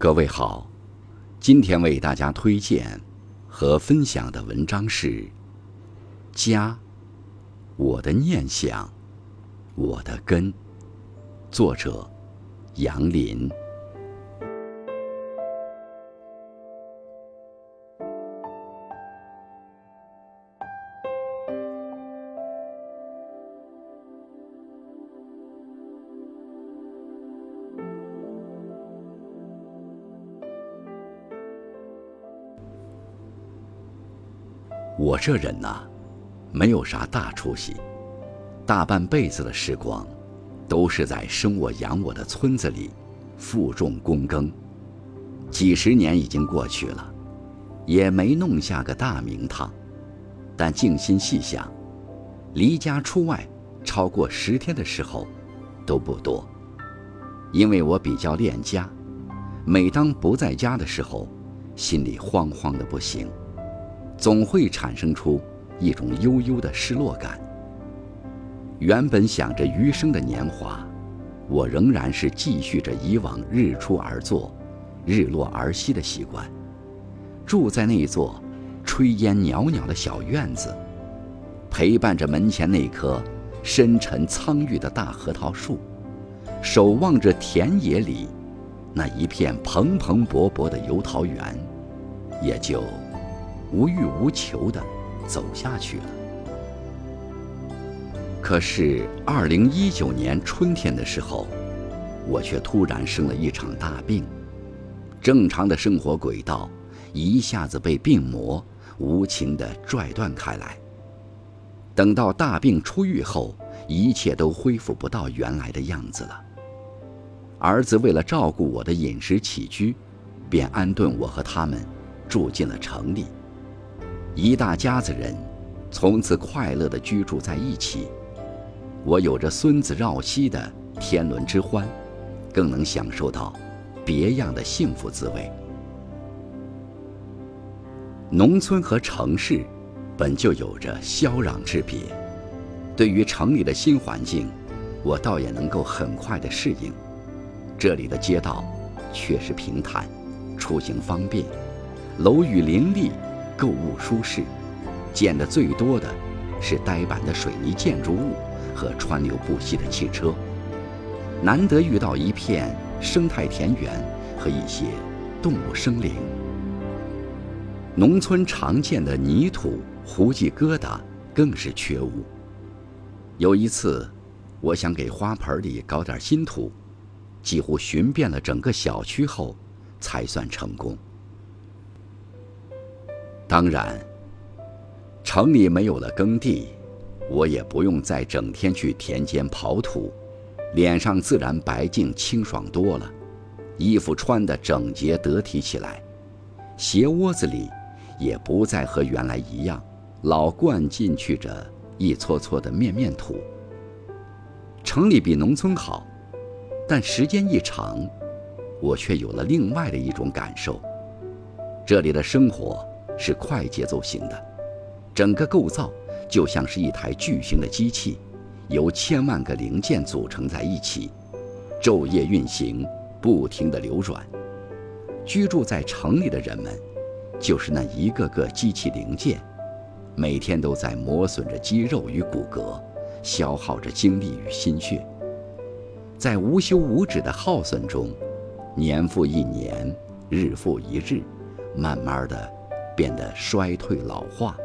各位好，今天为大家推荐和分享的文章是《家》，我的念想，我的根。作者：杨林。我这人呐，没有啥大出息，大半辈子的时光，都是在生我养我的村子里负重躬耕。几十年已经过去了，也没弄下个大名堂。但静心细想，离家出外超过十天的时候都不多。因为我比较恋家，每当不在家的时候，心里慌慌的不行。总会产生出一种悠悠的失落感。原本想着余生的年华，我仍然是继续着以往日出而作，日落而息的习惯，住在那座炊烟袅袅的小院子，陪伴着门前那棵深沉苍郁的大核桃树，守望着田野里那一片蓬蓬勃勃的油桃园，也就。无欲无求地走下去了。可是，二零一九年春天的时候，我却突然生了一场大病，正常的生活轨道一下子被病魔无情地拽断开来。等到大病初愈后，一切都恢复不到原来的样子了。儿子为了照顾我的饮食起居，便安顿我和他们住进了城里。一大家子人，从此快乐地居住在一起。我有着孙子绕膝的天伦之欢，更能享受到别样的幸福滋味。农村和城市本就有着霄壤之别，对于城里的新环境，我倒也能够很快地适应。这里的街道确实平坦，出行方便，楼宇林立。购物舒适，见的最多的是呆板的水泥建筑物和川流不息的汽车，难得遇到一片生态田园和一些动物生灵。农村常见的泥土、胡记疙瘩更是缺无。有一次，我想给花盆里搞点新土，几乎寻遍了整个小区后，才算成功。当然，城里没有了耕地，我也不用再整天去田间刨土，脸上自然白净清爽多了，衣服穿得整洁得体起来，鞋窝子里也不再和原来一样老灌进去着一撮撮的面面土。城里比农村好，但时间一长，我却有了另外的一种感受，这里的生活。是快节奏型的，整个构造就像是一台巨型的机器，由千万个零件组成在一起，昼夜运行，不停地流转。居住在城里的人们，就是那一个个机器零件，每天都在磨损着肌肉与骨骼，消耗着精力与心血，在无休无止的耗损中，年复一年，日复一日，慢慢的。变得衰退老化。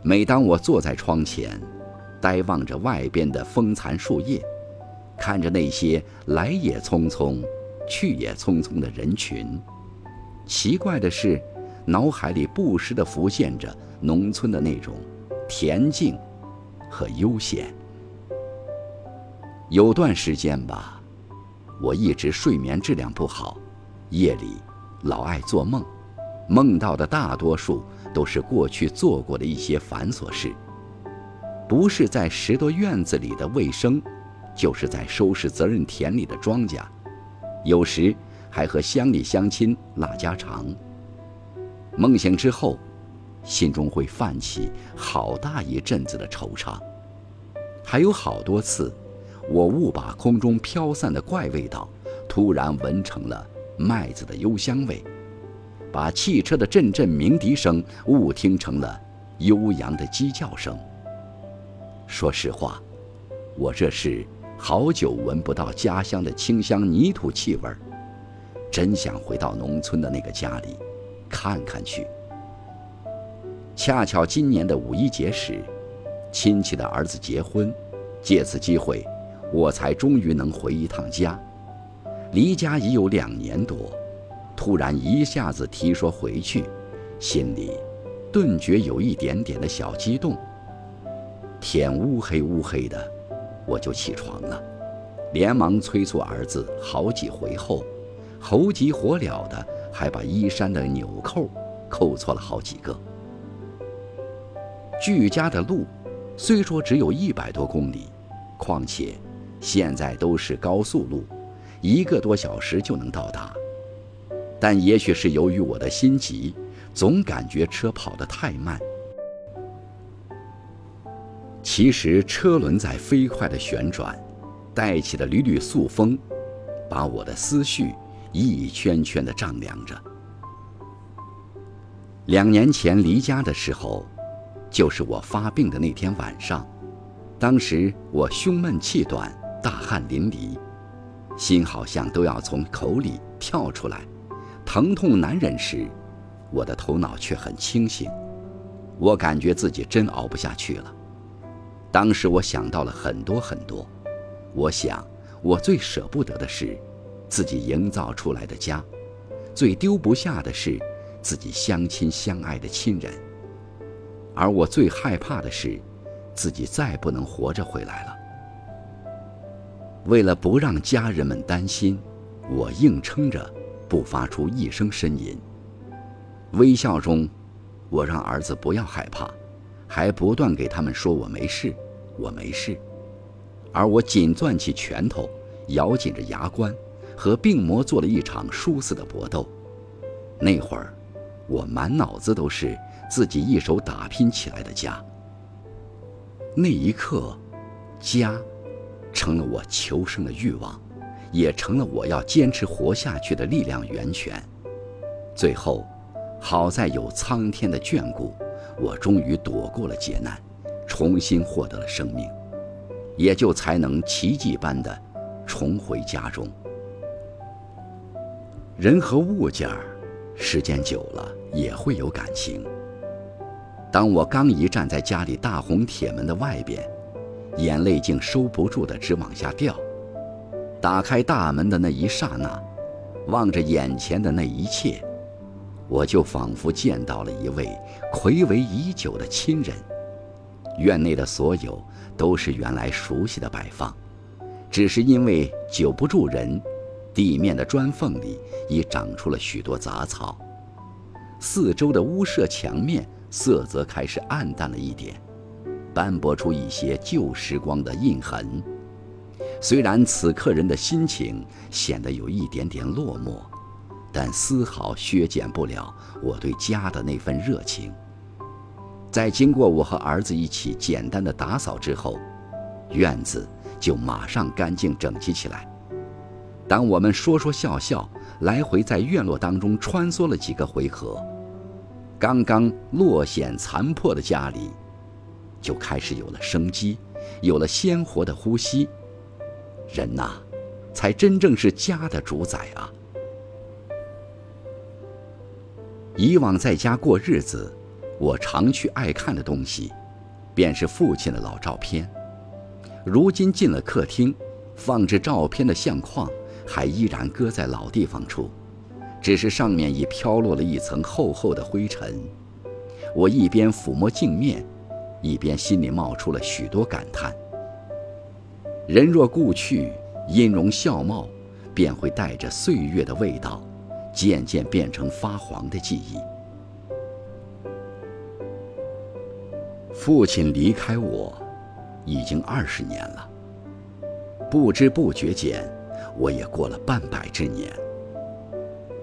每当我坐在窗前，呆望着外边的风残树叶，看着那些来也匆匆、去也匆匆的人群，奇怪的是，脑海里不时地浮现着农村的那种恬静和悠闲。有段时间吧，我一直睡眠质量不好，夜里老爱做梦。梦到的大多数都是过去做过的一些繁琐事，不是在拾掇院子里的卫生，就是在收拾责任田里的庄稼，有时还和乡里乡亲拉家常。梦醒之后，心中会泛起好大一阵子的惆怅，还有好多次，我误把空中飘散的怪味道，突然闻成了麦子的幽香味，把汽车的阵阵鸣笛声误听成了悠扬的鸡叫声。说实话，我这是好久闻不到家乡的清香泥土气味儿，真想回到农村的那个家里看看去。恰巧今年的五一节时，亲戚的儿子结婚，借此机会，我才终于能回一趟家。离家已有两年多，突然一下子提说回去，心里顿觉有一点点的小激动。天乌黑乌黑的，我就起床了，连忙催促儿子好几回后，猴急火燎的还把衣衫的纽扣扣错了好几个。距家的路虽说只有一百多公里，况且现在都是高速路。一个多小时就能到达，但也许是由于我的心急，总感觉车跑得太慢。其实车轮在飞快地旋转，带起的缕缕素风，把我的思绪一圈圈地丈量着。两年前离家的时候，就是我发病的那天晚上，当时我胸闷气短，大汗淋漓。心好像都要从口里跳出来，疼痛难忍时，我的头脑却很清醒。我感觉自己真熬不下去了。当时我想到了很多很多，我想我最舍不得的是自己营造出来的家，最丢不下的是自己相亲相爱的亲人，而我最害怕的是自己再不能活着回来了。为了不让家人们担心，我硬撑着不发出一声呻吟。微笑中，我让儿子不要害怕，还不断给他们说我没事，我没事。而我紧攥起拳头，咬紧着牙关，和病魔做了一场殊死的搏斗。那会儿，我满脑子都是自己一手打拼起来的家。那一刻，家。成了我求生的欲望，也成了我要坚持活下去的力量源泉。最后，好在有苍天的眷顾，我终于躲过了劫难，重新获得了生命，也就才能奇迹般的重回家中。人和物件儿，时间久了也会有感情。当我刚一站在家里大红铁门的外边。眼泪竟收不住的直往下掉。打开大门的那一刹那，望着眼前的那一切，我就仿佛见到了一位魁违已久的亲人。院内的所有都是原来熟悉的摆放，只是因为久不住人，地面的砖缝里已长出了许多杂草，四周的屋舍墙面色泽开始暗淡了一点。斑驳出一些旧时光的印痕，虽然此刻人的心情显得有一点点落寞，但丝毫削减不了我对家的那份热情。在经过我和儿子一起简单的打扫之后，院子就马上干净整齐起来。当我们说说笑笑，来回在院落当中穿梭了几个回合，刚刚落显残破的家里。就开始有了生机，有了鲜活的呼吸。人呐，才真正是家的主宰啊！以往在家过日子，我常去爱看的东西，便是父亲的老照片。如今进了客厅，放置照片的相框还依然搁在老地方处，只是上面已飘落了一层厚厚的灰尘。我一边抚摸镜面。一边心里冒出了许多感叹。人若故去，音容笑貌便会带着岁月的味道，渐渐变成发黄的记忆。父亲离开我，已经二十年了。不知不觉间，我也过了半百之年。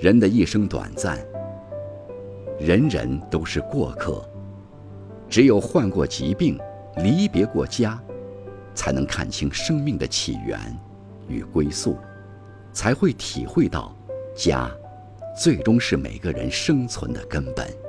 人的一生短暂，人人都是过客。只有患过疾病，离别过家，才能看清生命的起源与归宿，才会体会到家，最终是每个人生存的根本。